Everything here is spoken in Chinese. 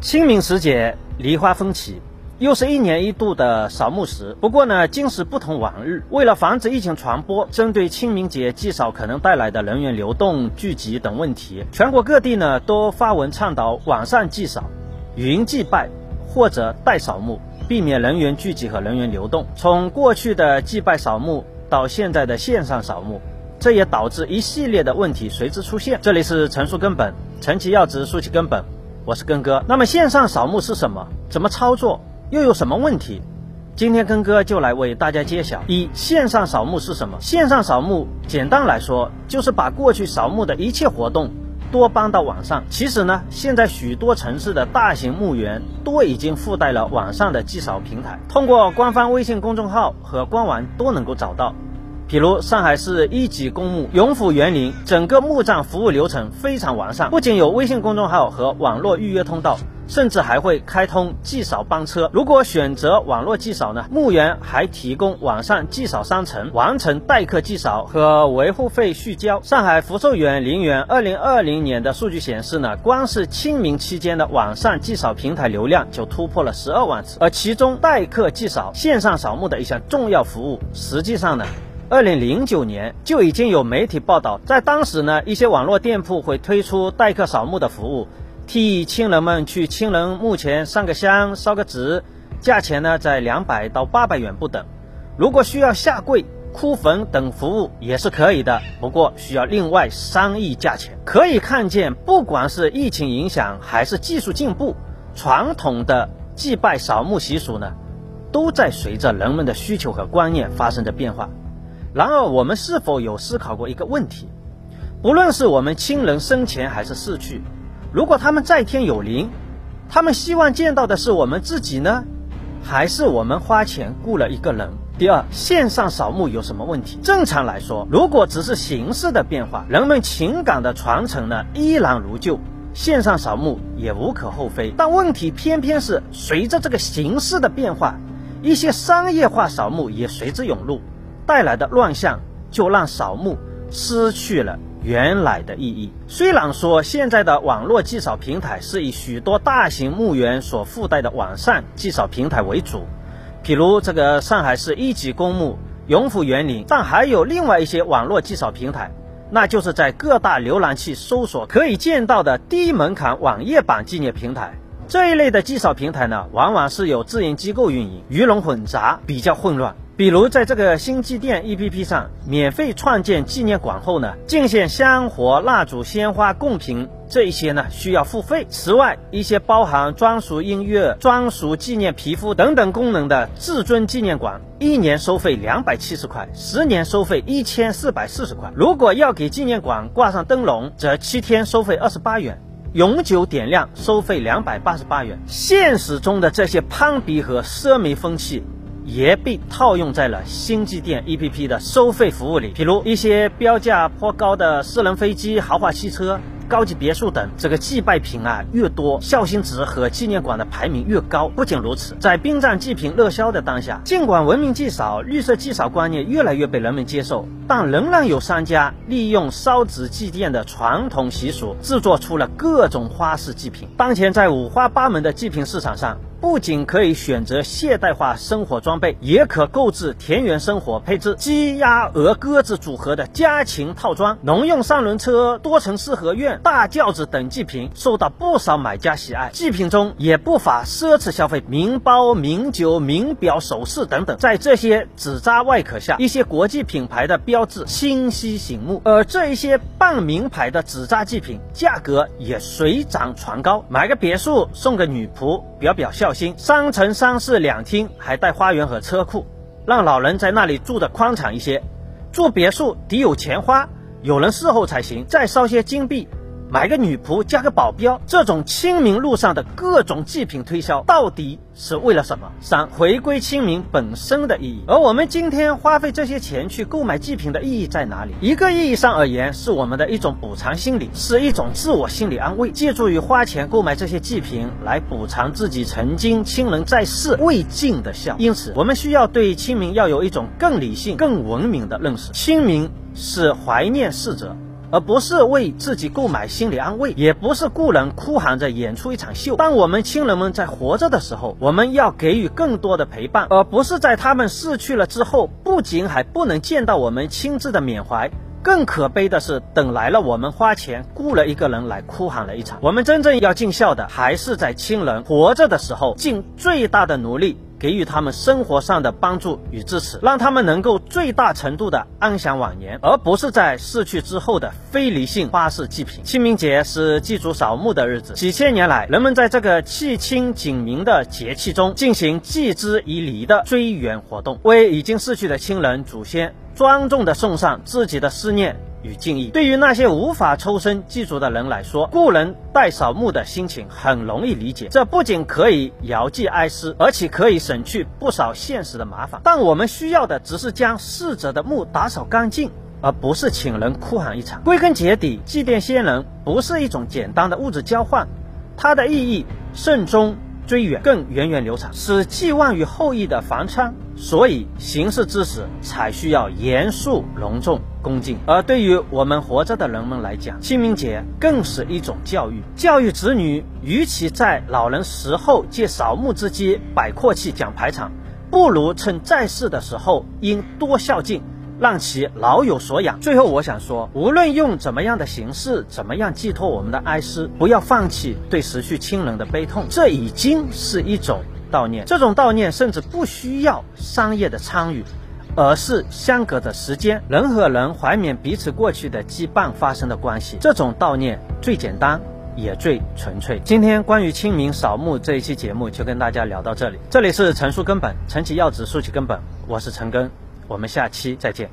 清明时节，梨花风起，又是一年一度的扫墓时。不过呢，今时不同往日，为了防止疫情传播，针对清明节祭扫可能带来的人员流动、聚集等问题，全国各地呢都发文倡导网上祭扫、云祭拜或者代扫墓，避免人员聚集和人员流动。从过去的祭拜扫墓到现在的线上扫墓，这也导致一系列的问题随之出现。这里是陈述根本，陈其要职，述其根本。我是根哥，那么线上扫墓是什么？怎么操作？又有什么问题？今天根哥就来为大家揭晓。一、线上扫墓是什么？线上扫墓简单来说，就是把过去扫墓的一切活动都搬到网上。其实呢，现在许多城市的大型墓园都已经附带了网上的祭扫平台，通过官方微信公众号和官网都能够找到。比如上海市一级公墓永福园林，整个墓葬服务流程非常完善，不仅有微信公众号和网络预约通道，甚至还会开通祭扫班车。如果选择网络祭扫呢，墓园还提供网上祭扫商城，完成代客祭扫和维护费续交。上海福寿园陵园二零二零年的数据显示呢，光是清明期间的网上祭扫平台流量就突破了十二万次，而其中代客祭扫线上扫墓的一项重要服务，实际上呢。二零零九年就已经有媒体报道，在当时呢，一些网络店铺会推出代客扫墓的服务，替亲人们去亲人墓前上个香、烧个纸，价钱呢在两百到八百元不等。如果需要下跪、哭坟等服务也是可以的，不过需要另外商议价钱。可以看见，不管是疫情影响还是技术进步，传统的祭拜扫墓习俗呢，都在随着人们的需求和观念发生着变化。然而，我们是否有思考过一个问题？不论是我们亲人生前还是逝去，如果他们在天有灵，他们希望见到的是我们自己呢，还是我们花钱雇了一个人？第二，线上扫墓有什么问题？正常来说，如果只是形式的变化，人们情感的传承呢依然如旧，线上扫墓也无可厚非。但问题偏偏是随着这个形式的变化，一些商业化扫墓也随之涌入。带来的乱象，就让扫墓失去了原来的意义。虽然说现在的网络祭扫平台是以许多大型墓园所附带的网上祭扫平台为主，比如这个上海市一级公墓永福园林，但还有另外一些网络祭扫平台，那就是在各大浏览器搜索可以见到的低门槛网页版纪念平台。这一类的祭扫平台呢，往往是由自营机构运营，鱼龙混杂，比较混乱。比如在这个新祭电 APP 上免费创建纪念馆后呢，敬献香火、蜡烛、鲜花、贡品这一些呢需要付费。此外，一些包含专属音乐、专属纪念皮肤等等功能的至尊纪念馆，一年收费两百七十块，十年收费一千四百四十块。如果要给纪念馆挂上灯笼，则七天收费二十八元，永久点亮收费两百八十八元。现实中的这些攀比和奢靡风气。也被套用在了星际店 APP 的收费服务里，比如一些标价颇高的私人飞机、豪华汽车。高级别墅等，这个祭拜品啊越多，孝心值和纪念馆的排名越高。不仅如此，在殡葬祭品热销的当下，尽管文明祭扫、绿色祭扫观念越来越被人们接受，但仍然有商家利用烧纸祭奠的传统习俗，制作出了各种花式祭品。当前在五花八门的祭品市场上，不仅可以选择现代化生活装备，也可购置田园生活配置鸡、鸭、鹅、鸽子组合的家禽套装、农用三轮车、多层四合院。大轿子等祭品受到不少买家喜爱，祭品中也不乏奢侈消费，名包、名酒、名表、首饰等等。在这些纸扎外壳下，一些国际品牌的标志清晰醒目，而这一些半名牌的纸扎祭品价格也水涨船高。买个别墅送个女仆，表表孝三层三室两厅还带花园和车库，让老人在那里住的宽敞一些。住别墅得有钱花，有人伺候才行。再烧些金币。买个女仆加个保镖，这种清明路上的各种祭品推销，到底是为了什么？三、回归清明本身的意义。而我们今天花费这些钱去购买祭品的意义在哪里？一个意义上而言，是我们的一种补偿心理，是一种自我心理安慰，借助于花钱购买这些祭品来补偿自己曾经亲人在世未尽的孝。因此，我们需要对清明要有一种更理性、更文明的认识。清明是怀念逝者。而不是为自己购买心理安慰，也不是故人哭喊着演出一场秀。当我们亲人们在活着的时候，我们要给予更多的陪伴，而不是在他们逝去了之后，不仅还不能见到我们亲自的缅怀。更可悲的是，等来了，我们花钱雇了一个人来哭喊了一场。我们真正要尽孝的，还是在亲人活着的时候，尽最大的努力给予他们生活上的帮助与支持，让他们能够最大程度的安享晚年，而不是在逝去之后的非理性花式祭品。清明节是祭祖扫墓的日子，几千年来，人们在这个气清景明的节气中进行祭之以礼的追远活动，为已经逝去的亲人、祖先。庄重地送上自己的思念与敬意。对于那些无法抽身祭祖的人来说，故人代扫墓的心情很容易理解。这不仅可以遥寄哀思，而且可以省去不少现实的麻烦。但我们需要的只是将逝者的墓打扫干净，而不是请人哭喊一场。归根结底，祭奠先人不是一种简单的物质交换，它的意义慎终。追远更源远流长，是寄望于后裔的防川。所以行事之时才需要严肃、隆重、恭敬。而对于我们活着的人们来讲，清明节更是一种教育。教育子女，与其在老人死后借扫墓之机摆阔气、讲排场，不如趁在世的时候应多孝敬。让其老有所养。最后，我想说，无论用怎么样的形式，怎么样寄托我们的哀思，不要放弃对失去亲人的悲痛。这已经是一种悼念。这种悼念甚至不需要商业的参与，而是相隔的时间，人和人怀缅彼此过去的羁绊发生的关系。这种悼念最简单，也最纯粹。今天关于清明扫墓这一期节目就跟大家聊到这里。这里是陈述根本，陈其要旨，述其根本。我是陈根。我们下期再见。